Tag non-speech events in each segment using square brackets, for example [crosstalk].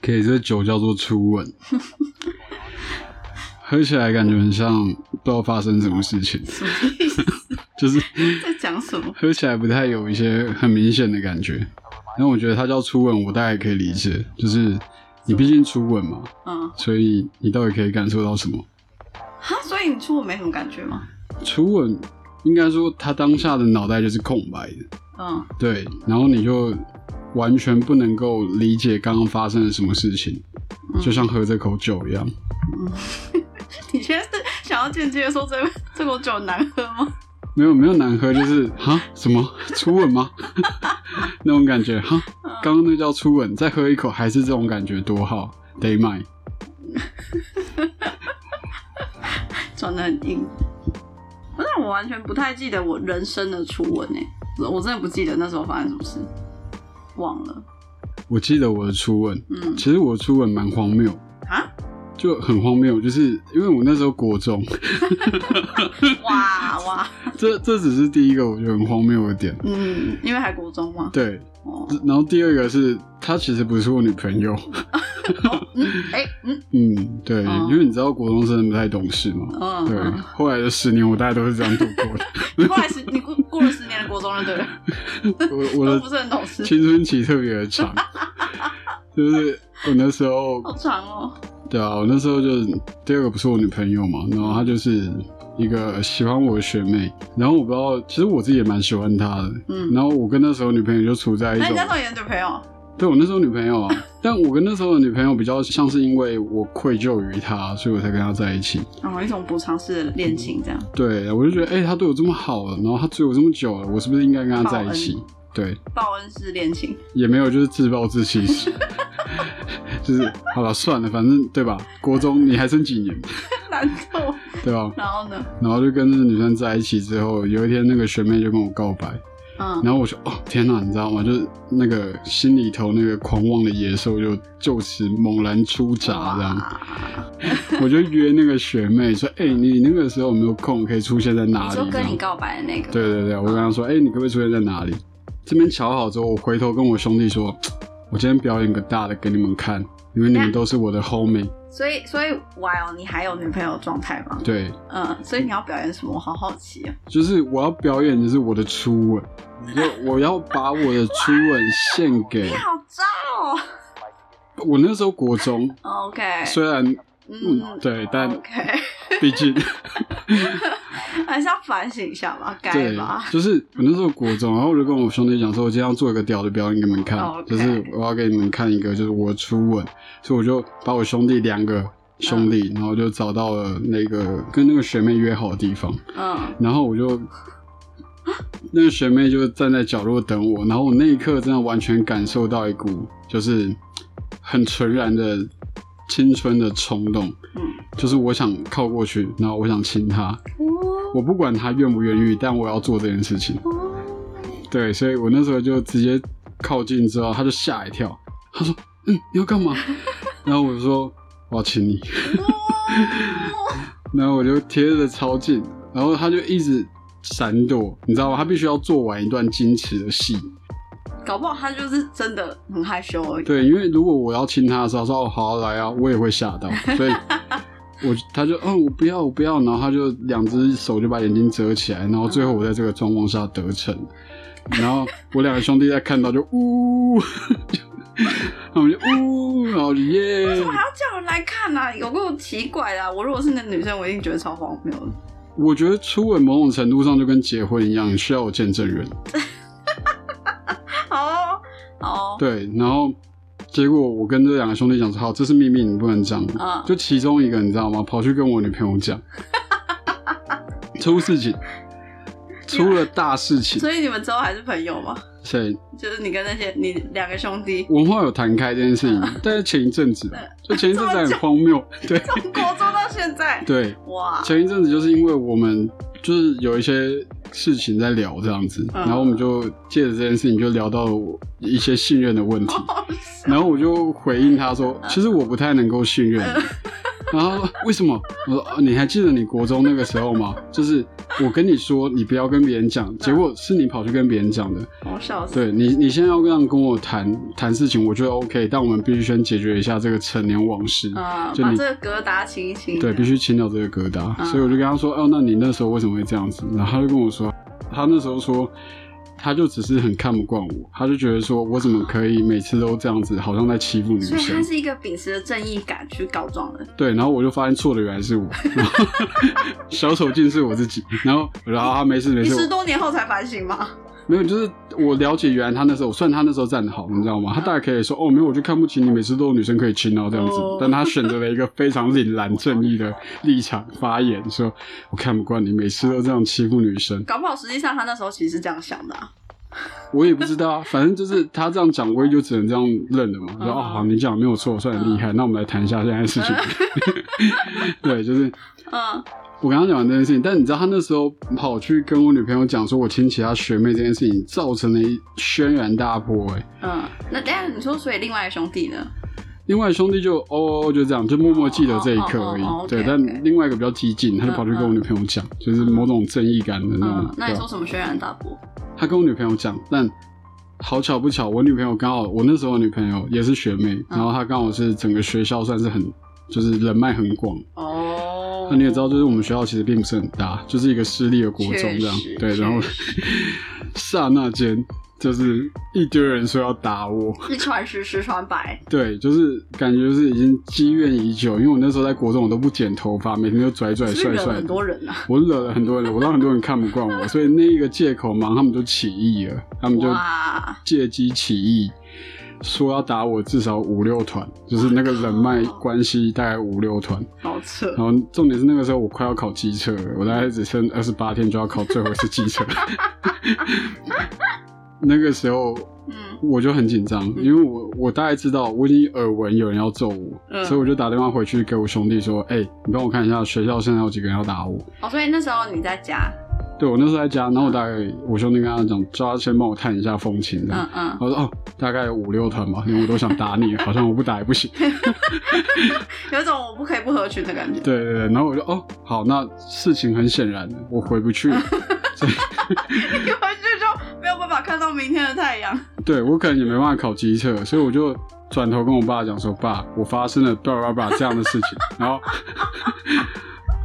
可以，这酒叫做初吻，[laughs] 喝起来感觉很像不知道发生什么事情，[laughs] 就是 [laughs] 在讲什么？喝起来不太有一些很明显的感觉。然后我觉得它叫初吻，我大概可以理解，就是你毕竟初吻嘛，嗯，所以你到底可以感受到什么？哈，所以你初吻没什么感觉吗？初吻应该说他当下的脑袋就是空白的，嗯，对，然后你就完全不能够理解刚刚发生了什么事情，就像喝这口酒一样。[laughs] 你现在是想要间接地说这这口酒难喝吗？没有没有难喝，就是 [laughs] 哈什么 [laughs] 初吻吗？[laughs] 那种感觉哈，刚刚那叫初吻，再喝一口还是这种感觉，多好，得买。装的很硬。但是我完全不太记得我人生的初吻诶、我真的不记得那时候发生什么事，忘了。我记得我的初吻，嗯其实我的初吻蛮荒谬，啊，就很荒谬，就是因为我那时候国中，哇 [laughs] 哇，[laughs] 这这只是第一个我觉得很荒谬的点。嗯，因为还国中嘛。对，哦，然后第二个是她其实不是我女朋友，[laughs] 嗯，哎、嗯。嗯，对，哦。因为你知道国中生不太懂事嘛，对，嗯。对，后来的十年我大概都是这样度过的。你后来十你过过了十年的国中了，对了，我我的都不是很懂事，青春期特别的长，就是我那时候，好长哦。对啊，我那时候就第二个不是我女朋友嘛，然后她就是一个喜欢我的学妹，然后我不知道，其实我自己也蛮喜欢她的，嗯，然后我跟那时候女朋友就处在一种那你，那时候也是女朋友？对我那时候女朋友啊，[laughs] 但我跟那时候的女朋友比较像是因为我愧疚于她，所以我才跟她在一起。哦，一种补偿式的恋情这样。对，我就觉得，哎、她对我这么好了，然后她追我这么久了，我是不是应该跟她在一起？对，报恩式恋情，也没有，就是自暴自弃式，[laughs] 就是好了，算了，反正对吧？国中你还剩几年，难受。对吧？然后呢？然后就跟那个女生在一起之后，有一天那个学妹就跟我告白，嗯，然后我说哦天哪，你知道吗？就是那个心里头那个狂妄的野兽就就此猛然出闸，这样，我就约那个学妹说，哎、你那个时候有没有空可以出现在哪里？你说跟你告白的那个，对对对，我跟她说，哎、你可不可以出现在哪里？这边瞧好之后，我回头跟我兄弟说，我今天表演个大的给你们看，因为你们都是我的 homie。所以所以哇哦，你还有女朋友的状态吗？对，嗯，所以你要表演什么？我好好奇啊。就是我要表演的是我的初吻，就我要把我的初吻献给 [laughs] 你好渣哦。我那时候国中，OK，虽然嗯，对，但 OK，毕竟 [laughs] [laughs] 还是要反省一下吧，该吧，？就是我那时候国中，然后我就跟我兄弟讲说，我今天要做一个屌的表演给你们看就是我要给你们看一个就是我的初吻，所以我就把我兄弟两个兄弟，然后就找到了那个跟那个学妹约好的地方，嗯，然后我就。那个学妹就站在角落等我，然后我那一刻真的完全感受到一股就是很纯然的青春的冲动，嗯，就是我想靠过去，然后我想亲她，哦我不管他愿不愿意，但我要做这件事情。哦，对，所以我那时候就直接靠近之后，他就吓一跳，他说：“嗯，你要干嘛？” [laughs] 然后我就说：“我要亲你。” [laughs] 然后我就贴着超近，然后他就一直闪躲，你知道吗？他必须要做完一段矜持的戏。搞不好他就是真的很害羞而已。对，因为如果我要亲他的时候，他说：“哦，好啊来啊！”我也会吓到，所以我他就嗯，我不要，我不要，然后他就两只手就把眼睛遮起来，然后最后我在这个状况下得逞，然后我两个兄弟在看到就呜，就他们就呜，然后就耶为什，么还要叫人来看啊？有够奇怪的啊、我如果是那女生，我一定觉得超荒谬的。我觉得初吻某种程度上就跟结婚一样，需要有见证人。[laughs] 好哦，好哦，对，然后结果我跟这两个兄弟讲说，好，这是秘密，你不能讲。嗯就其中一个你知道吗？跑去跟我女朋友讲，[laughs] 出事情，出了大事情。所以你们之后还是朋友吗？谁？就是你跟那些你两个兄弟，文化有谈开这件事情，嗯 [laughs] 但是前一阵子，就前一阵子很荒谬。对 [laughs] 从国中到现在，对，哇，前一阵子就是因为我们就是有一些事情在聊这样子，嗯。然后我们就借着这件事情就聊到一些信任的问题，[laughs] 然后我就回应他说，其实我不太能够信任。你。[laughs] 然后为什么？我说、啊、你还记得你国中那个时候吗？就是我跟你说你不要跟别人讲，结果是你跑去跟别人讲的。我笑死。对你，你现在要这样跟我谈谈事情，我觉得 OK，但我们必须先解决一下这个陈年往事。嗯，就把这个疙瘩清一清。对，必须清掉这个疙瘩。嗯所以我就跟他说：“哦，那你那时候为什么会这样子？”然后他就跟我说，他那时候说，他就只是很看不惯我，他就觉得说我怎么可以每次都这样子，好像在欺负女生所以他。是一个秉持着正义感去告状的。对，然后我就发现错的原来是我，然 [laughs] 后 [laughs] 小丑竟是我自己。然后我说：“啊，没事没事。”你十多年后才反省吗？没有，就是我了解原来他那时候，虽然他那时候站得好，你知道吗？他大概可以说哦，没有，我就看不起你，每次都有女生可以亲哦这样子。哦但他选择了一个非常凛然正义的立场发言，说我看不惯你，每次都这样欺负女生。搞不好实际上他那时候其实是这样想的、啊。[laughs] 我也不知道啊，反正就是他这样讲，我也就只能这样认了嘛。说嗯哦，好，你讲得没有错，算很厉害。那我们来谈一下现在的事情。[laughs] 对，就是嗯，我刚刚讲完这件事情，但你知道他那时候跑去跟我女朋友讲说我亲戚他学妹这件事情，造成了一轩然大波、欸。嗯，那等下你说，所以另外一兄弟呢？另外兄弟就哦哦就这样，就默默记得这一刻而已。对但另外一个比较激进，他就跑去跟我女朋友讲，就是某种正义感的那种。嗯，那你说什么轩然大波？他跟我女朋友讲，但好巧不巧，我女朋友刚好我那时候的女朋友也是学妹，嗯然后她刚好是整个学校算是很就是人脉很广。哦，那你也知道，就是我们学校其实并不是很大，就是一个私立的国中这样。对，然后 [laughs] 刹那间就是一堆人说要打我。一传十，十传百。对，就是感觉就是已经积怨已久，因为我那时候在国中，我都不剪头发，每天都拽拽帅帅很。多人啊？我惹了很多人，我让很多人看不惯我，所以那一个借口嘛，他们就起义了，他们就，借机起义，说要打我至少五六团，就是那个人脉关系大概五六团。[laughs] 好扯然。后重点是那个时候我快要考机测了，我大概只剩二十八天就要考最后一次机测。[laughs] 那个时候嗯，我就很紧张，因为我我大概知道我已经耳闻有人要揍我，嗯所以我就打电话回去给我兄弟说：“哎、你帮我看一下学校现在有几个人要打我。哦，所以那时候你在家，”对我那时候在家，然后我大概我兄弟跟他讲，叫他先帮我探一下风情这样。嗯嗯，我说哦，大概有五六团吧，因为我都想打你，好像我不打也不行。[laughs] 有一种我不可以不合群的感觉。对对对，然后我就哦，好，那事情很显然，我回不去，[laughs] 所以一回去就没有办法看到明天的太阳。[laughs] 对我可能也没办法考机测，所以我就转头跟我爸讲说，爸，我发生了叭叭叭这样的事情，然后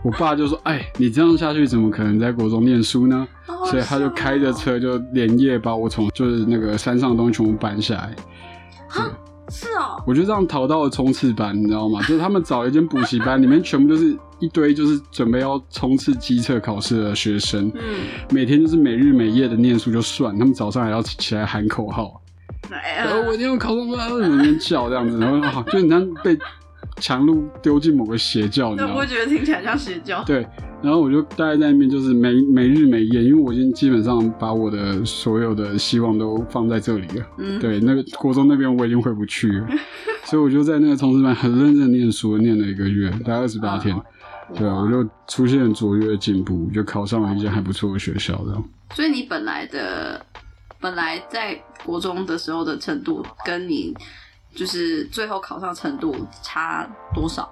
我爸就说，哎，你这样下去怎么可能在国中念书呢？哦所以他就开着车就连夜把我从就是那个山上的东西全部搬下来。是哦，我就这样逃到了冲刺班，你知道吗？就是他们找了一间补习班，里面全部都是一堆就是准备要冲刺机测考试的学生，嗯，每天就是每日每夜的念书就算，他们早上还要起来喊口号，哎然后我一定要考上分，在那边叫这样子，然后啊，就很像被强路丢进某个邪教，那我？觉得听起来像邪教。对，然后我就待在那边，就是没没日没夜，因为我已经基本上把我的所有的希望都放在这里了。嗯，对，那个国中那边我已经回不去了，[laughs] 所以我就在那个冲刺班很认真念书，念了一个月，大概二十八天。对啊，我就出现卓越的进步，就考上了一间还不错的学校，这样。所以你本来的本来在国中的时候的程度，跟你就是最后考上程度差多少？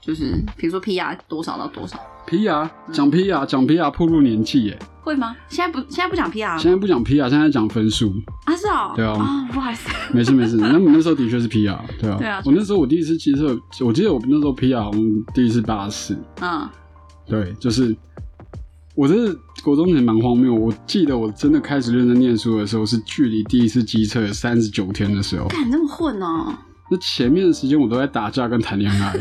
就是比如说 PR 多少到多少？PR 讲 PR 讲 PR 暴露年纪耶，会吗？现在不现在不讲 PR 了现在不讲 PR，现在讲分数。啊？是哦，对啊啊，不好意思，[laughs] 没事没事，那你那时候的确是 PR，对啊。对啊我那时候我第一次机测，我记得我那时候 PR 好像第一次八十，嗯，对，就是我这国中也蛮荒谬。我记得我真的开始认真念书的时候，是距离第一次机测三十九天的时候。干你这么混哦？那前面的时间我都在打架跟谈恋爱。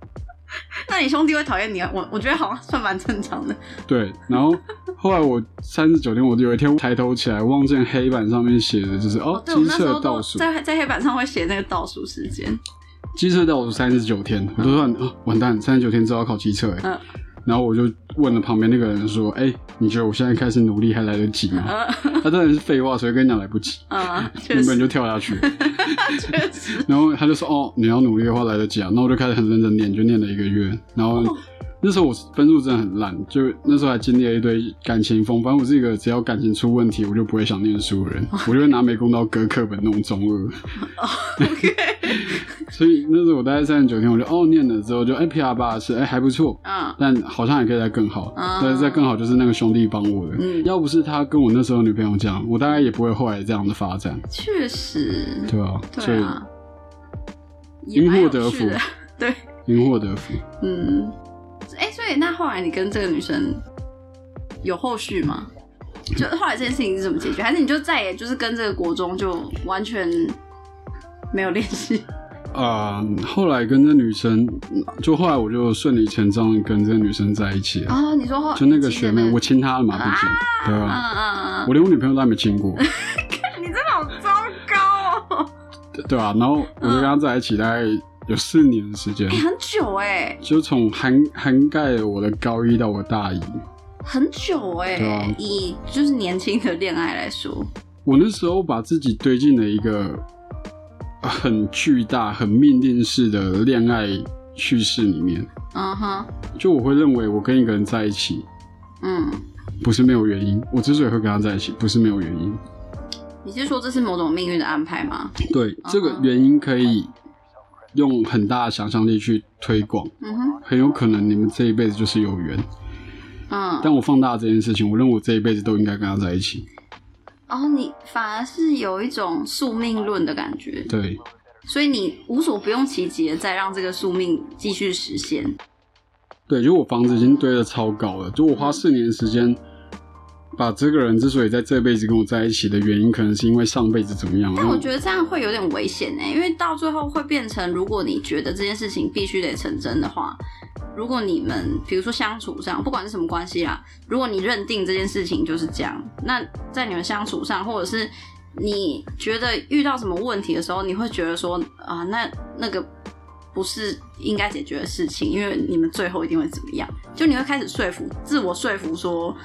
[laughs] 那你兄弟会讨厌你啊？我我觉得好像算蛮正常的。对，然后后来我三十九天，我有一天抬头起来，望见黑板上面写的就是哦，机测倒数，在在黑板上会写那个倒数时间。机测倒数三十九天，我都说啊，完蛋，三十九天之后要考机测哎。嗯然后我就问了旁边那个人说：“哎、你觉得我现在开始努力还来得及吗？”嗯他当然是废话，所以跟你讲来不及，[laughs] 原本就跳下去。[laughs] 然后他就说：“哦，你要努力的话来得及啊。”那我就开始很认真念，就念了一个月。然后哦那时候我分数真的很烂，就那时候还经历了一堆感情风。反正我是一个只要感情出问题，我就不会想念书的人，我就会拿美工刀割课本那种中二。OK，[laughs] 所以那时候我待在三十九天，我就哦念了之后就哎 PR 八是哎还不错，嗯但好像也可以再更好。啊但是再更好就是那个兄弟帮我的，嗯要不是他跟我那时候女朋友讲，我大概也不会后来这样的发展，确实，对啊、对啊，因祸得福对，因祸得福。嗯，哎、所以那后来你跟这个女生有后续吗？就后来这件事情是怎么解决？还是你就再也就是跟这个国中就完全没有联系？[laughs] 啊、后来跟这女生，就后来我就顺理成章跟这个女生在一起了。哦，你说后就那个学妹，我亲她了嘛，毕竟，对嗯吧？嗯嗯，我连我女朋友都还没亲过，[laughs] 你真的好糟糕哦，对对吧？然后我就跟她在一起大概有四年的时间哎、，很久哎、就从涵涵盖了我的高一到我大一。很久哎、以就是年轻的恋爱来说，我那时候把自己堆进了一个很巨大、很命定式的恋爱叙事里面，嗯哼，就我会认为我跟一个人在一起嗯，不是没有原因，我之所以会跟他在一起不是没有原因。你是说这是某种命运的安排吗？对，这个原因可以用很大的想象力去推广，嗯哼，很有可能你们这一辈子就是有缘。嗯，但我放大这件事情，我认为我这一辈子都应该跟他在一起。哦，你反而是有一种宿命论的感觉，对，所以你无所不用其极的在让这个宿命继续实现。对，就我房子已经堆得超高了，就我花四年的时间。把这个人之所以在这辈子跟我在一起的原因，可能是因为上辈子怎么样。但我觉得这样会有点危险呢，因为到最后会变成，如果你觉得这件事情必须得成真的话，如果你们比如说相处上，不管是什么关系啦，如果你认定这件事情就是这样，那在你们相处上，或者是你觉得遇到什么问题的时候，你会觉得说啊，那那个不是应该解决的事情，因为你们最后一定会怎么样？就你会开始说服自我说服说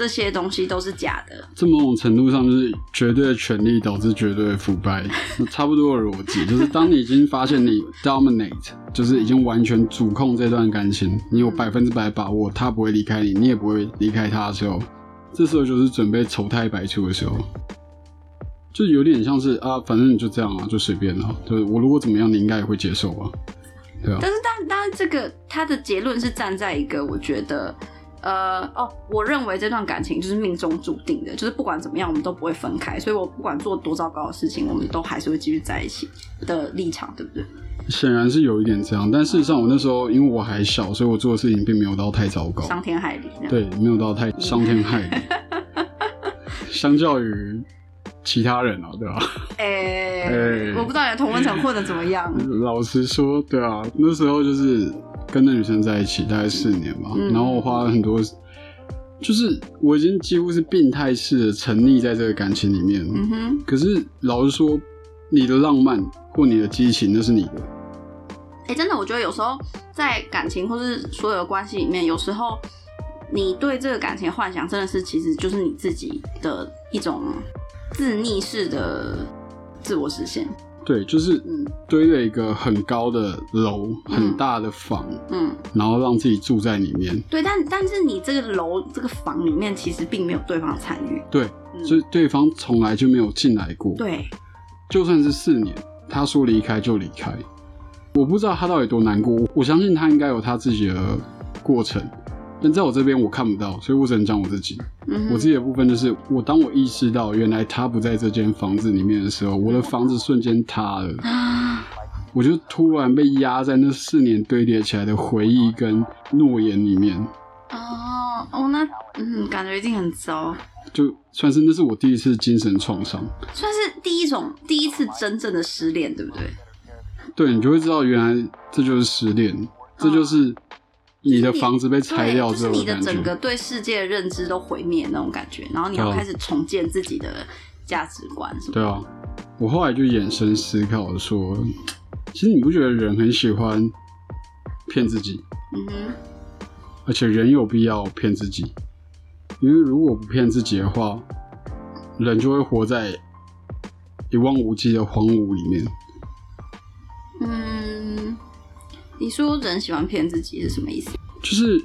这些东西都是假的。这某种程度上就是绝对的权力导致绝对的腐败，差不多的逻辑。[laughs] 就是当你已经发现你 dominate，就是已经完全主控这段感情，你有百分之百把握他不会离开你，你也不会离开他的时候，这时候就是准备丑态百出的时候。就有点像是啊，反正你就这样啊，就随便啊。就是我如果怎么样，你应该也会接受吧？对啊，但是但但是这个他的结论是站在一个我觉得。呃哦，我认为这段感情就是命中注定的，就是不管怎么样，我们都不会分开，所以我不管做多糟糕的事情，我们都还是会继续在一起的立场，对不对？显然是有一点这样，但事实上我那时候因为我还小，所以我做的事情并没有到太糟糕。伤天害理，对，没有到太伤天害理。[laughs] 相较于其他人啊，对吧、[laughs] 哎、哎我不知道你的同温层混的怎么样，老实说，对啊，那时候就是跟那女生在一起大概四年吧，嗯然后我花了很多，就是我已经几乎是病态式的沉溺在这个感情里面。嗯哼，可是老实说，你的浪漫或你的激情，那是你的。哎、真的，我觉得有时候在感情或是所有的关系里面，有时候你对这个感情的幻想，真的是其实就是你自己的一种自逆式的自我实现。对，就是嗯堆了一个很高的楼，很大的房，嗯，然后让自己住在里面。对，但但是你这个楼这个房里面，其实并没有对方参与。对，嗯所以对方从来就没有进来过。对，就算是四年，他说离开就离开，我不知道他到底多难过。我相信他应该有他自己的过程，但在我这边我看不到，所以我只能讲我自己。嗯我自己的部分就是，我当我意识到原来他不在这间房子里面的时候，我的房子瞬间塌了，啊，我就突然被压在那四年堆叠起来的回忆跟诺言里面，哦哦，那嗯，感觉一定很糟，就算是那是我第一次精神创伤。算是第一种第一次真正的失恋，对不对？对你就会知道，原来这就是失恋，这就是你的房子被拆掉对，就是你的之后感觉。整个对世界的认知都毁灭那种感觉，然后你要开始重建自己的价值观，什么对啊，我后来就衍生思考说，其实你不觉得人很喜欢骗自己，嗯哼，而且人有必要骗自己，因为如果不骗自己的话，人就会活在一望无际的荒芜里面。嗯，你说人喜欢骗自己是什么意思？就就是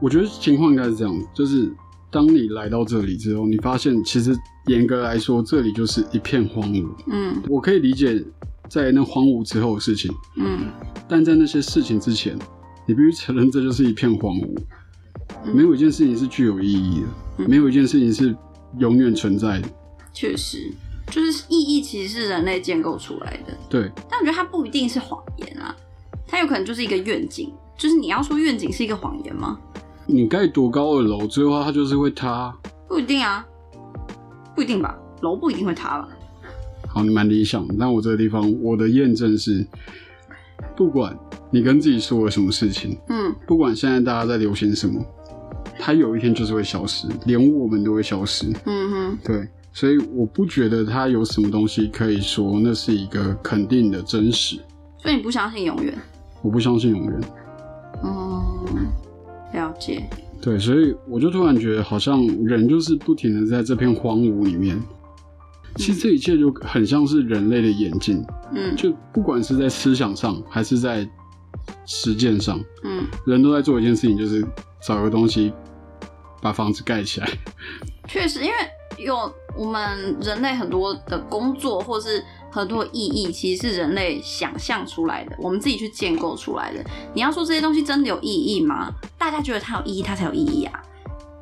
我觉得情况应该是这样，就是当你来到这里之后，你发现其实严格来说，这里就是一片荒芜。嗯我可以理解在那荒芜之后的事情，嗯但在那些事情之前，你必须承认这就是一片荒芜。嗯没有一件事情是具有意义的，嗯没有一件事情是永远存在的。确实，就是意义其实是人类建构出来的，对，但我觉得它不一定是谎言啊，它有可能就是一个愿景。就是你要说愿景是一个谎言吗？你盖多高的楼，最后它就是会塌。不一定啊，不一定吧，楼不一定会塌吧。好，你蛮理想的，但我这个地方，我的验证是，不管你跟自己说了什么事情，嗯不管现在大家在流行什么，它有一天就是会消失，连我们都会消失。嗯哼，对，所以我不觉得它有什么东西可以说那是一个肯定的真实。所以你不相信永远？我不相信永远。嗯，了解。对，所以我就突然觉得，好像人就是不停的在这片荒芜里面。其实这一切就很像是人类的演进，嗯就不管是在思想上还是在实践上，嗯人都在做一件事情，就是找个东西把房子盖起来。确实，因为有我们人类很多的工作，或是很多意义，其实是人类想象出来的，我们自己去建构出来的。你要说这些东西真的有意义吗？大家觉得它有意义，它才有意义啊。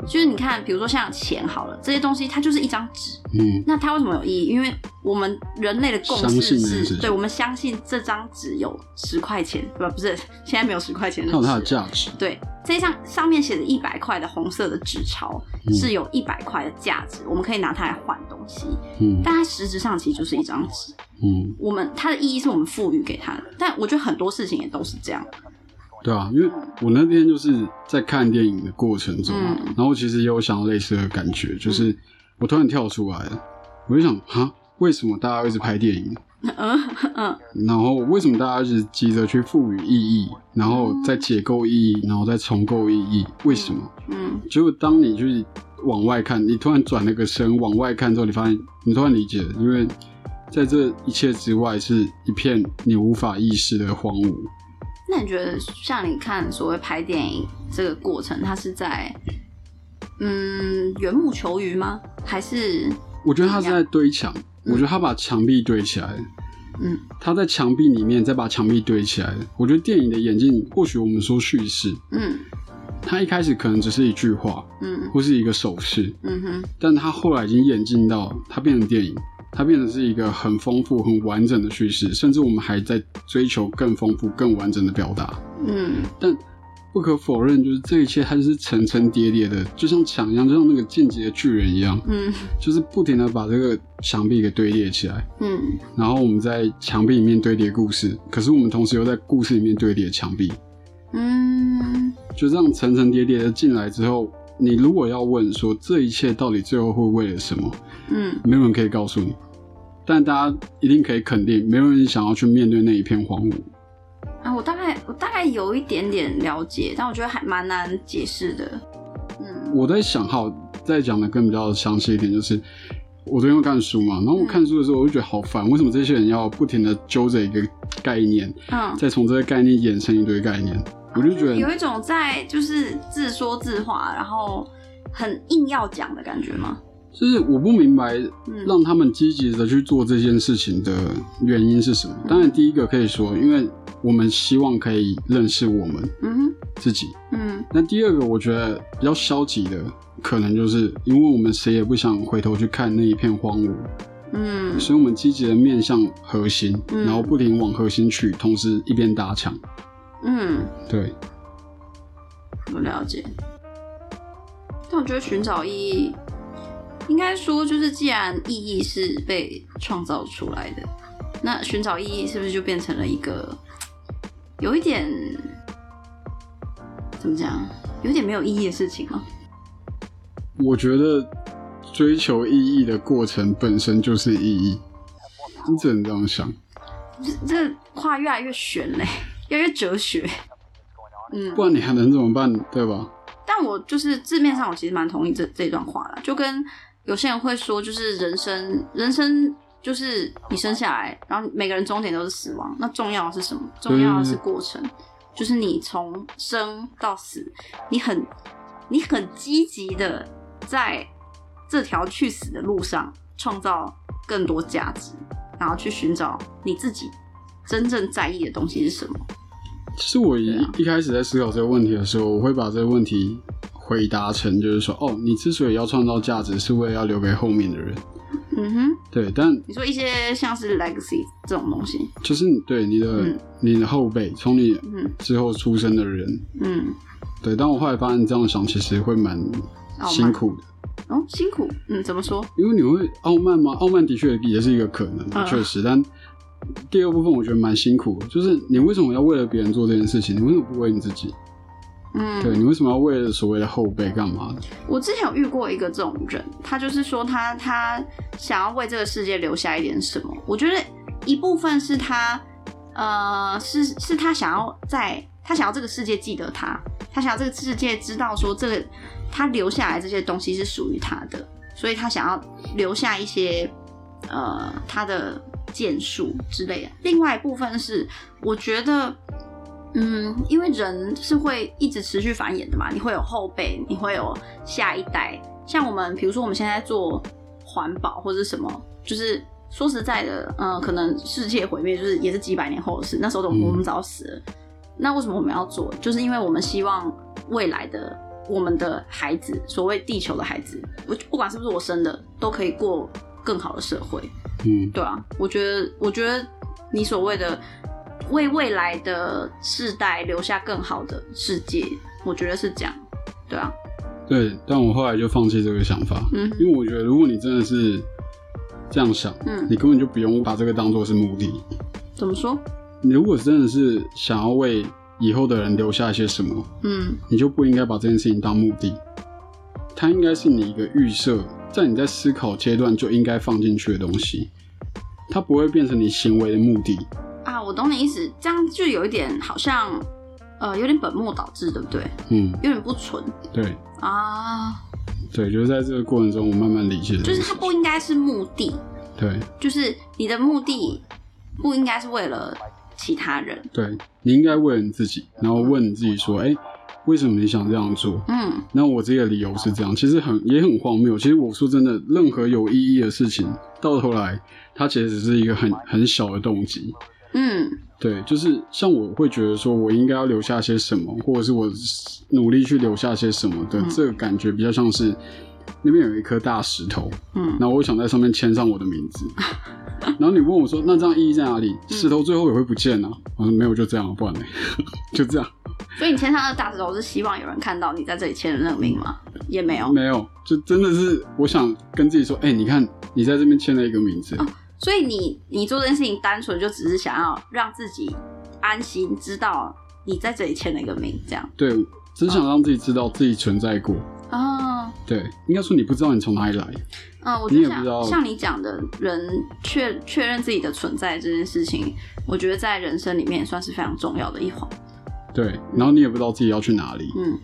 就是你看，比如说像钱好了，这些东西它就是一张纸，嗯，那它为什么有意义？因为我们人类的共识是，对我们相信这张纸有十块钱，不不是，现在没有十块钱的它有它的纸价值。对，这一张上面写着一百块的红色的纸钞，嗯是有一百块的价值，我们可以拿它来换东西，嗯但它实质上其实就是一张纸。嗯，我们它的意义是我们赋予给它的，但我觉得很多事情也都是这样。对啊，因为我那天就是在看电影的过程中，嗯然后其实也有想到类似的感觉，就是我突然跳出来了，我就想，啊，为什么大家一直拍电影？[laughs] 嗯嗯然后为什么大家一直急着去赋予意义，然后再解构意义，然后再重构意义？为什么？嗯结果当你去往外看，你突然转了个身往外看之后，你发现你突然理解了，因为在这一切之外是一片你无法意识的荒芜。那你觉得像你看所谓拍电影这个过程，它是在嗯缘木求鱼吗？还是我觉得他是在堆墙，我觉得他把墙壁堆起来，嗯他在墙壁里面再把墙壁堆起来。我觉得电影的演进，或许我们说叙事，嗯它一开始可能只是一句话嗯。或是一个手势，嗯哼。但它后来已经演进到它变成电影，它变成是一个很丰富、很完整的叙事，甚至我们还在追求更丰富、更完整的表达。嗯。但不可否认，就是这一切它就是层层叠叠的，就像墙一样，就像那个进击的巨人一样，嗯。就是不停的把这个墙壁给堆叠起来。嗯。然后我们在墙壁里面堆叠故事，可是我们同时又在故事里面堆叠墙壁，嗯就这样层层叠叠的进来之后，你如果要问说这一切到底最后会为了什么，嗯没有人可以告诉你，但大家一定可以肯定，没有人想要去面对那一片荒芜。啊，我大概我大概有一点点了解，但我觉得还蛮难解释的。嗯我在想，好，再讲的更比较详细一点，就是我昨天要看书嘛，然后我看书的时候，我就觉得好烦，为什么这些人要不停的揪着一个概念，嗯，再从这个概念衍生一堆概念？我就觉得有一种在就是自说自话，然后很硬要讲的感觉吗？就是我不明白，嗯让他们积极的去做这件事情的原因是什么？当然，第一个可以说，因为我们希望可以认识我们嗯哼自己。嗯那第二个，我觉得比较消极的，可能就是因为我们谁也不想回头去看那一片荒芜，嗯所以我们积极的面向核心，嗯然后不停往核心去，同时一边搭墙。嗯，对，我了解。但我觉得寻找意义，应该说就是，既然意义是被创造出来的，那寻找意义是不是就变成了一个有一点怎么讲，有点没有意义的事情吗？我觉得追求意义的过程本身就是意义，你只能这样想。这这话越来越玄嘞，越来越哲学。[laughs] 嗯，不然你还能怎么办，对吧？但我就是字面上，我其实蛮同意这这段话的，就跟有些人会说，就是人生，人生就是你生下来，然后每个人终点都是死亡，那重要的是什么？重要的是过程。就是你从生到死，你很你很积极的在这条去死的路上创造更多价值，然后去寻找你自己真正在意的东西是什么。其实我一啊。一开始在思考这个问题的时候，我会把这个问题回答成就是说，哦，你之所以要创造价值，是为了要留给后面的人。嗯哼，对，但你说一些像是 legacy 这种东西，就是你对你的、嗯。你的后辈，从你嗯。之后出生的人，嗯，对，但我后来发现这样想其实会蛮辛苦的，哦，辛苦，嗯，怎么说？因为你会傲慢吗？傲慢的确也是一个可能，嗯。确实，但第二部分我觉得蛮辛苦，就是你为什么要为了别人做这件事情？你为什么不为你自己？嗯，对你为什么要为了所谓的后辈干嘛的？我之前有遇过一个这种人，他就是说他他想要为这个世界留下一点什么。我觉得一部分是他，呃，是是他想要在他想要这个世界记得他，他想要这个世界知道说这个他留下来这些东西是属于他的，所以他想要留下一些呃他的建树之类的。另外一部分是我觉得。嗯，因为人是会一直持续繁衍的嘛，你会有后辈，你会有下一代。像我们，比如说我们现在做环保或者什么，就是说实在的，嗯、可能世界毁灭就是也是几百年后的事，那时候我们早死了。那为什么我们要做？就是因为我们希望未来的我们的孩子，所谓地球的孩子，我不管是不是我生的，都可以过更好的社会。嗯，对啊，我觉得，我觉得你所谓的为未来的世代留下更好的世界，我觉得是这样。对啊，对，但我后来就放弃这个想法，嗯因为我觉得如果你真的是这样想，嗯你根本就不用把这个当做是目的。怎么说？你如果真的是想要为以后的人留下一些什么，嗯你就不应该把这件事情当目的，它应该是你一个预设，在你在思考阶段就应该放进去的东西，它不会变成你行为的目的。啊，我懂你意思，这样就有一点好像，呃，有点本末倒置，对不对？嗯，有点不纯对啊，对，就是在这个过程中，我慢慢理解这就是它。不应该是目的，对就是你的目的不应该是为了其他人。对，你应该为了你自己，然后问你自己说，哎、为什么你想这样做？嗯那我自己的理由是这样，其实很也很荒谬。其实我说真的，任何有意义的事情，到头来它其实只是一个很很小的动机。嗯对，就是像我会觉得说，我应该要留下些什么，或者是我努力去留下些什么的，嗯这个感觉比较像是那边有一颗大石头，嗯然后我想在上面签上我的名字。[laughs] 然后你问我说，那这样意义在哪里？石头最后也会不见啊？我说没有，就这样，不然呢？[laughs] 就这样，所以你签上那个大石头是希望有人看到你在这里签的那个名吗？也没有。没有，就真的是我想跟自己说，哎、你看你在这边签了一个名字，哦所以你你做这件事情，单纯就只是想要让自己安心，知道你在这里签了一个名，这样对，只想让自己知道自己存在过。啊。对，应该说你不知道你从哪里来。嗯，我觉得像你讲的人确确认自己的存在这件事情，我觉得在人生里面也算是非常重要的一环。对，然后你也不知道自己要去哪里，嗯，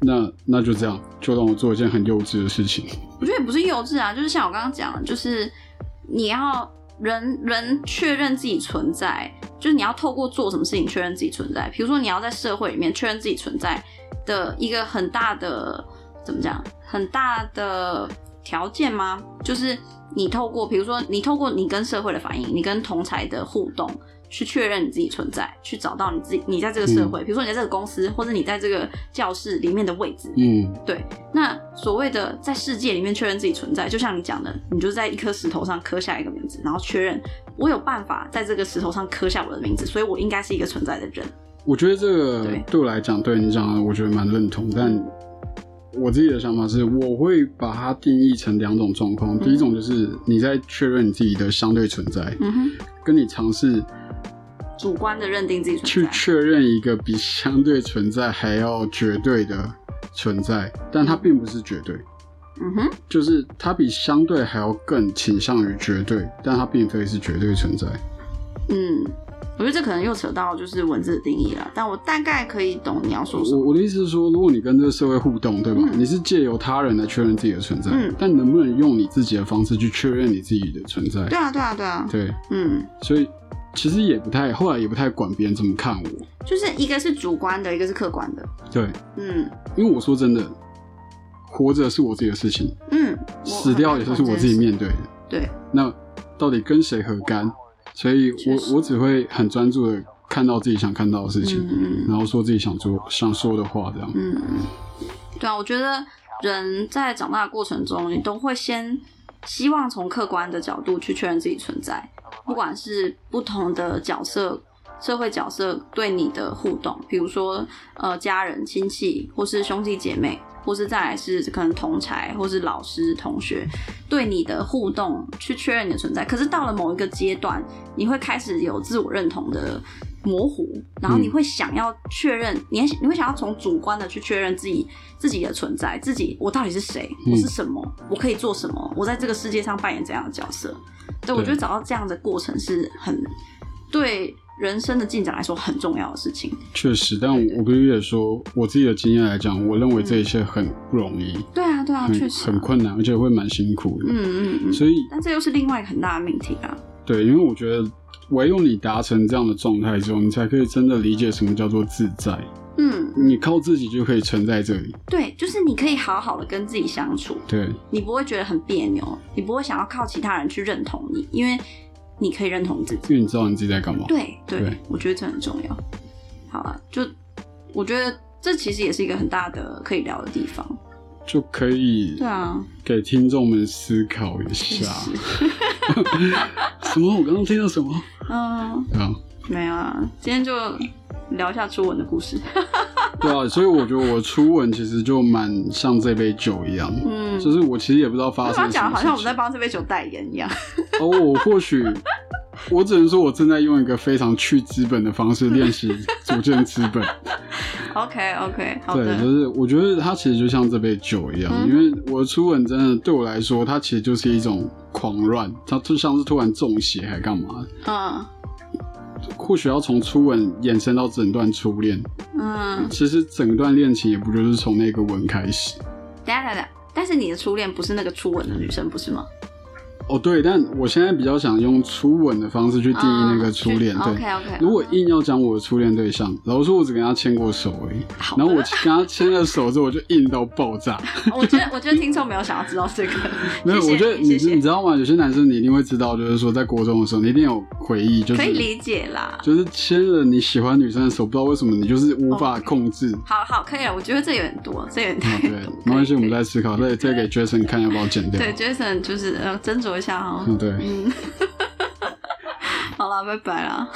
那那就这样，就让我做一件很幼稚的事情。我觉得也不是幼稚啊，就是像我刚刚讲的，就是你要人人确认自己存在，就是你要透过做什么事情确认自己存在。比如说你要在社会里面确认自己存在的一个很大的怎么讲，很大的条件吗？就是你透过，比如说你透过你跟社会的反应，你跟同才的互动。去确认你自己存在，去找到你自己，你在这个社会，比如说你在这个公司，或者你在这个教室里面的位置，嗯，对，那所谓的在世界里面确认自己存在，就像你讲的，你就在一颗石头上刻下一个名字，然后确认我有办法在这个石头上刻下我的名字，所以我应该是一个存在的人。我觉得这个对对我来讲，对你讲的，我觉得蛮认同。但我自己的想法是，我会把它定义成两种状况。第一种就是你在确认你自己的相对存在，嗯哼，跟你尝试主观的认定自己存在。去确认一个比相对存在还要绝对的存在，但它并不是绝对。嗯哼，就是它比相对还要更倾向于绝对，但它并非是绝对存在。嗯，我觉得这可能又扯到就是文字的定义了，但我大概可以懂你要说什么。我我的意思是说，如果你跟这个社会互动，对吧？嗯你是借由他人来确认自己的存在，嗯但能不能用你自己的方式去确认你自己的存在？对啊，对啊，对啊，对，嗯所以其实也不太，后来也不太管别人怎么看我。就是一个是主观的，一个是客观的。对，嗯因为我说真的，活着是我自己的事情，嗯，死掉也是我自己面对的。对，那到底跟谁何干？所以我我只会很专注的看到自己想看到的事情，嗯嗯然后说自己想做想说的话，这样。嗯嗯，对啊，我觉得人在长大的过程中，你都会先希望从客观的角度去确认自己存在，不管是不同的角色。社会角色对你的互动，比如说呃家人、亲戚，或是兄弟姐妹，或是再来是可能同才，或是老师、同学对你的互动，去确认你的存在。可是到了某一个阶段，你会开始有自我认同的模糊，然后你嗯会想要确认，你还你会想要从主观的去确认自己自己的存在，自己我到底是谁，嗯我是什么，我可以做什么，我在这个世界上扮演怎样的角色？对，我对觉得找到这样的过程是很对人生的进展来说很重要的事情。确实，但我必须得说，我自己的经验来讲，我认为这一切很不容易，对啊，对啊，确实啊、很困难，而且会蛮辛苦的。嗯嗯嗯，所以，但这又是另外一个很大的命题啊。对，因为我觉得唯有你达成这样的状态之后，你才可以真的理解什么叫做自在。嗯，你靠自己就可以存在这里。对，就是你可以好好的跟自己相处，对，你不会觉得很别扭，你不会想要靠其他人去认同你，因为你可以认同自己。因为你知道你自己在干嘛。对对，我觉得这很重要。好了，就我觉得这其实也是一个很大的可以聊的地方。就可以对啊，给听众们思考一下。实，[laughs] 什么？我刚刚听到什么？嗯，没有啊，今天就聊一下初吻的故事。[laughs] 对啊，所以我觉得我初吻其实就蛮像这杯酒一样，嗯，就是我其实也不知道发生什么讲得好像我们在。帮这杯酒代言一样？哦，我或许，[laughs] 我只能说我正在用一个非常去资本的方式练习组建资本。[laughs] OK OK，好对，就是我觉得它其实就像这杯酒一样，嗯因为我的初吻真的对我来说，它其实就是一种狂乱，它就像是突然中邪还干嘛。嗯或许要从初吻延伸到整段初恋，嗯，其实整段恋情也不就是从那个吻开始。等一下等下，但是你的初恋不是那个初吻的女生，不是吗？哦，对，但我现在比较想用初吻的方式去定义那个初恋。对，OK OK，如果硬要讲我的初恋对象，老实说，我只跟他牵过手而已。好然后我跟他牵了手之后，我就硬到爆炸。[laughs] 我觉得我觉得听众没有想要知道这个，没有，我觉得你谢谢你知道吗？有些男生你一定会知道，就是说在国中的时候，你一定有回忆，就是可以理解啦。就是牵了你喜欢女生的手，不知道为什么你就是无法控制。好好，可以了。我觉得这有点多，这有点多。对，没关系，我们可以再思考，再再给 Jason 看要不要剪掉。对 Jason 就是呃斟酌留下哈，嗯对，嗯，[laughs] 好了，拜拜了。